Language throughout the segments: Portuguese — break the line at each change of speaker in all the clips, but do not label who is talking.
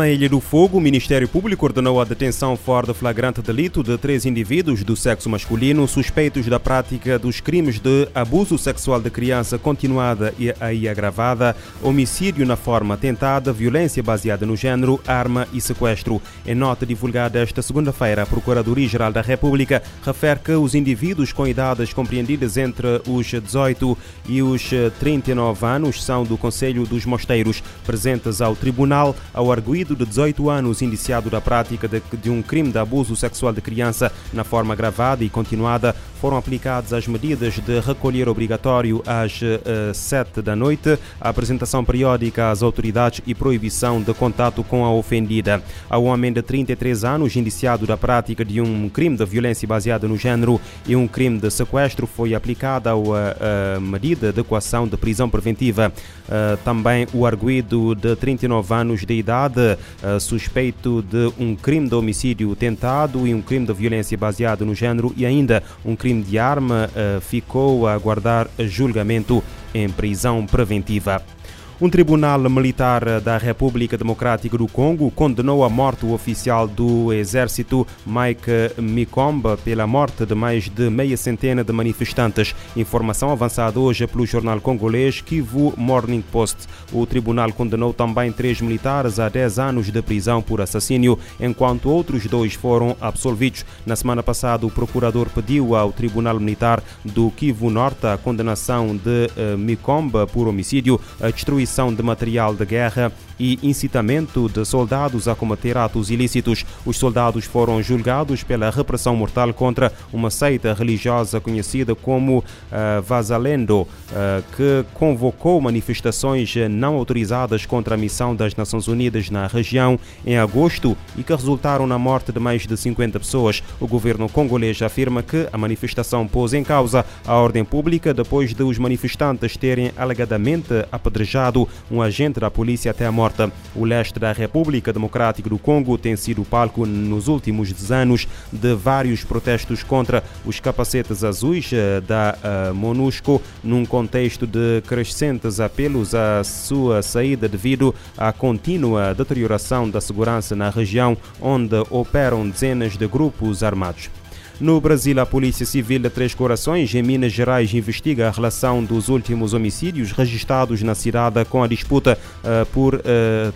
Na Ilha do Fogo, o Ministério Público ordenou a detenção fora de flagrante delito de três indivíduos do sexo masculino suspeitos da prática dos crimes de abuso sexual de criança continuada e aí agravada, homicídio na forma tentada, violência baseada no género, arma e sequestro. Em nota divulgada esta segunda-feira, a Procuradoria-Geral da República refere que os indivíduos com idades compreendidas entre os 18 e os 39 anos são do Conselho dos Mosteiros, presentes ao Tribunal ao arguir de 18 anos indiciado da prática de, de, um crime de abuso sexual de criança na forma gravada e continuada foram aplicadas as medidas de recolher obrigatório às eh, 7 da noite, a apresentação periódica às autoridades e proibição de contato com a ofendida. Ao homem de 33 anos indiciado da prática de um crime de violência baseada no género e um crime de sequestro foi aplicada a, a, a medida de equação de prisão preventiva. Também o arguído de 39 anos de idade suspeito de um crime de homicídio tentado e um crime de violência baseado no género e ainda um crime de arma uh, ficou a aguardar julgamento em prisão preventiva. Um tribunal militar da República Democrática do Congo condenou a morte do oficial do exército Mike Mikomba pela morte de mais de meia centena de manifestantes. Informação avançada hoje pelo jornal congolês Kivu Morning Post. O tribunal condenou também três militares a 10 anos de prisão por assassínio, enquanto outros dois foram absolvidos. Na semana passada, o procurador pediu ao Tribunal Militar do Kivu Norte a condenação de uh, Mikomba por homicídio, a destruição aquisição de material de guerra e incitamento de soldados a combater atos ilícitos. Os soldados foram julgados pela repressão mortal contra uma seita religiosa conhecida como uh, Vazalendo, uh, que convocou manifestações não autorizadas contra a missão das Nações Unidas na região em agosto e que resultaram na morte de mais de 50 pessoas. O governo congolês afirma que a manifestação pôs em causa a ordem pública depois de os manifestantes terem alegadamente apedrejado um agente da polícia até a morte. O leste da República Democrática do Congo tem sido palco nos últimos anos de vários protestos contra os capacetes azuis eh, da eh, MONUSCO, num contexto de crescentes apelos à sua saída devido à contínua deterioração da segurança na região onde operam dezenas de grupos armados. No Brasil, a Polícia Civil de Três Corações, em Minas Gerais, investiga a relação dos últimos homicídios registrados na cidade com a disputa uh, por uh,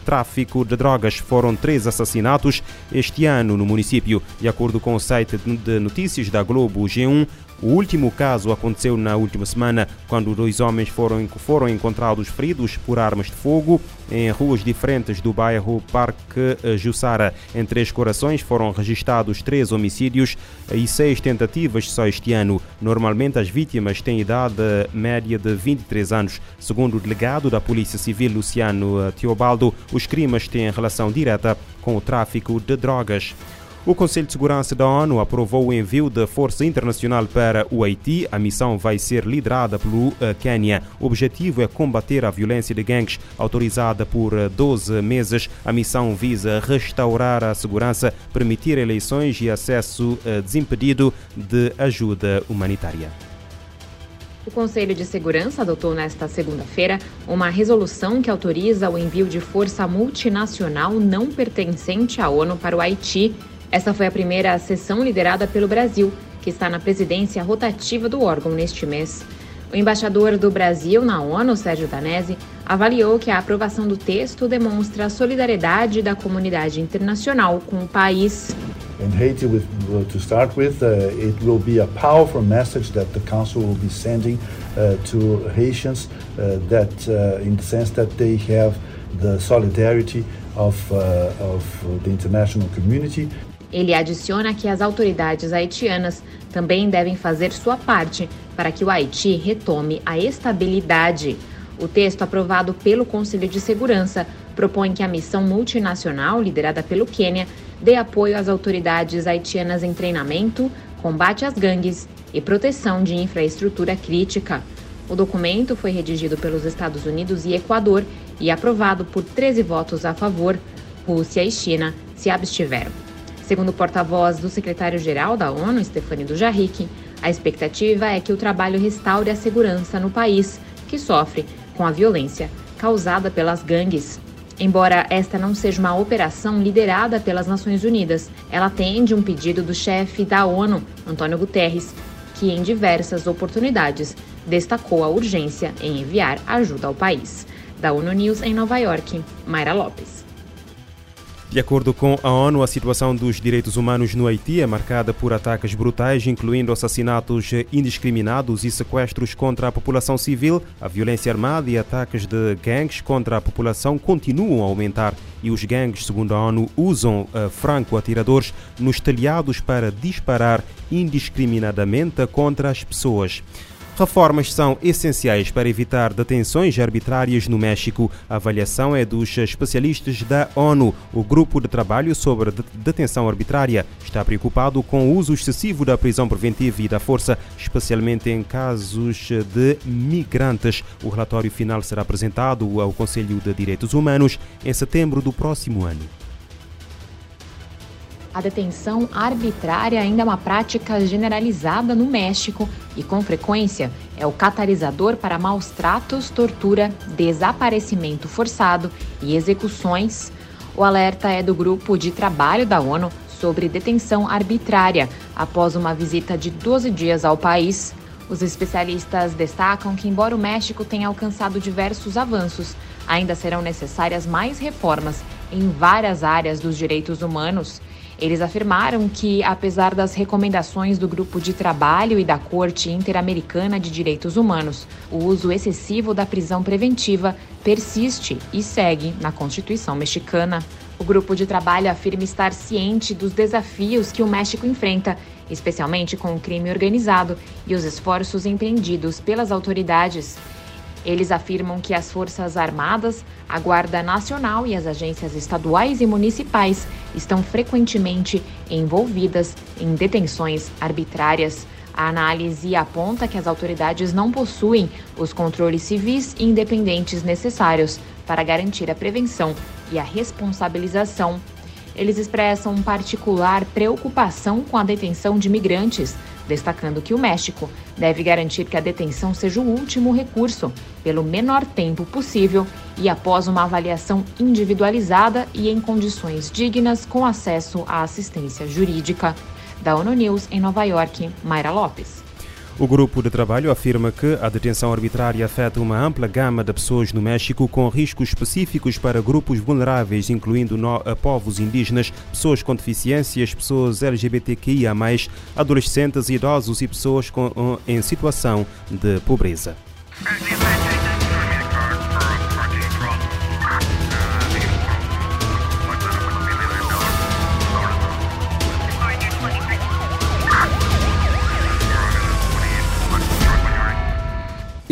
tráfico de drogas. Foram três assassinatos este ano no município. De acordo com o site de notícias da Globo G1, o último caso aconteceu na última semana, quando dois homens foram, foram encontrados feridos por armas de fogo em ruas diferentes do bairro Parque eh, Jussara. Em Três Corações foram registrados três homicídios e seis tentativas só este ano. Normalmente as vítimas têm idade média de 23 anos. Segundo o delegado da Polícia Civil, Luciano eh, Teobaldo, os crimes têm relação direta com o tráfico de drogas. O Conselho de Segurança da ONU aprovou o envio da Força Internacional para o Haiti. A missão vai ser liderada pelo eh, Quênia. O objetivo é combater a violência de gangues. Autorizada por 12 eh, meses, a missão visa restaurar a segurança, permitir eleições e acesso eh, desimpedido de ajuda humanitária.
O Conselho de Segurança adotou nesta segunda-feira uma resolução que autoriza o envio de força multinacional não pertencente à ONU para o Haiti essa foi a primeira sessão liderada pelo Brasil, que está na presidência rotativa do órgão neste mês. O embaixador do Brasil na ONU, Sérgio Danese, avaliou que a aprovação do texto demonstra a solidariedade da comunidade internacional com o país.
In Haiti, with, to start with, uh, it will be a powerful message that the Council will be sending uh, to Haitians, uh, that uh, in the sense that they have the solidarity of, uh, of the international community.
Ele adiciona que as autoridades haitianas também devem fazer sua parte para que o Haiti retome a estabilidade. O texto aprovado pelo Conselho de Segurança propõe que a missão multinacional, liderada pelo Quênia, dê apoio às autoridades haitianas em treinamento, combate às gangues e proteção de infraestrutura crítica. O documento foi redigido pelos Estados Unidos e Equador e aprovado por 13 votos a favor. Rússia e China se abstiveram. Segundo o porta-voz do secretário-geral da ONU, Stefani Dujarric, a expectativa é que o trabalho restaure a segurança no país, que sofre com a violência causada pelas gangues. Embora esta não seja uma operação liderada pelas Nações Unidas, ela atende um pedido do chefe da ONU, Antônio Guterres, que em diversas oportunidades destacou a urgência em enviar ajuda ao país. Da ONU News em Nova York, Mayra Lopes.
De acordo com a ONU, a situação dos direitos humanos no Haiti é marcada por ataques brutais, incluindo assassinatos indiscriminados e sequestros contra a população civil. A violência armada e ataques de gangues contra a população continuam a aumentar e os gangues, segundo a ONU, usam uh, franco-atiradores nos telhados para disparar indiscriminadamente contra as pessoas. Reformas são essenciais para evitar detenções arbitrárias no México. A avaliação é dos especialistas da ONU. O grupo de trabalho sobre detenção arbitrária está preocupado com o uso excessivo da prisão preventiva e da força, especialmente em casos de migrantes. O relatório final será apresentado ao Conselho de Direitos Humanos em setembro do próximo ano.
A detenção arbitrária ainda é uma prática generalizada no México e, com frequência, é o catalisador para maus tratos, tortura, desaparecimento forçado e execuções. O alerta é do grupo de trabalho da ONU sobre detenção arbitrária após uma visita de 12 dias ao país. Os especialistas destacam que, embora o México tenha alcançado diversos avanços, ainda serão necessárias mais reformas em várias áreas dos direitos humanos. Eles afirmaram que, apesar das recomendações do grupo de trabalho e da Corte Interamericana de Direitos Humanos, o uso excessivo da prisão preventiva persiste e segue na Constituição mexicana. O grupo de trabalho afirma estar ciente dos desafios que o México enfrenta, especialmente com o crime organizado e os esforços empreendidos pelas autoridades eles afirmam que as Forças Armadas, a Guarda Nacional e as agências estaduais e municipais estão frequentemente envolvidas em detenções arbitrárias. A análise aponta que as autoridades não possuem os controles civis independentes necessários para garantir a prevenção e a responsabilização. Eles expressam particular preocupação com a detenção de migrantes destacando que o México deve garantir que a detenção seja o último recurso, pelo menor tempo possível e após uma avaliação individualizada e em condições dignas com acesso à assistência jurídica. Da ONU News em Nova York, Mayra Lopes.
O grupo de trabalho afirma que a detenção arbitrária afeta uma ampla gama de pessoas no México com riscos específicos para grupos vulneráveis, incluindo no, povos indígenas, pessoas com deficiências, pessoas LGBTQIA, adolescentes, idosos e pessoas com, em situação de pobreza.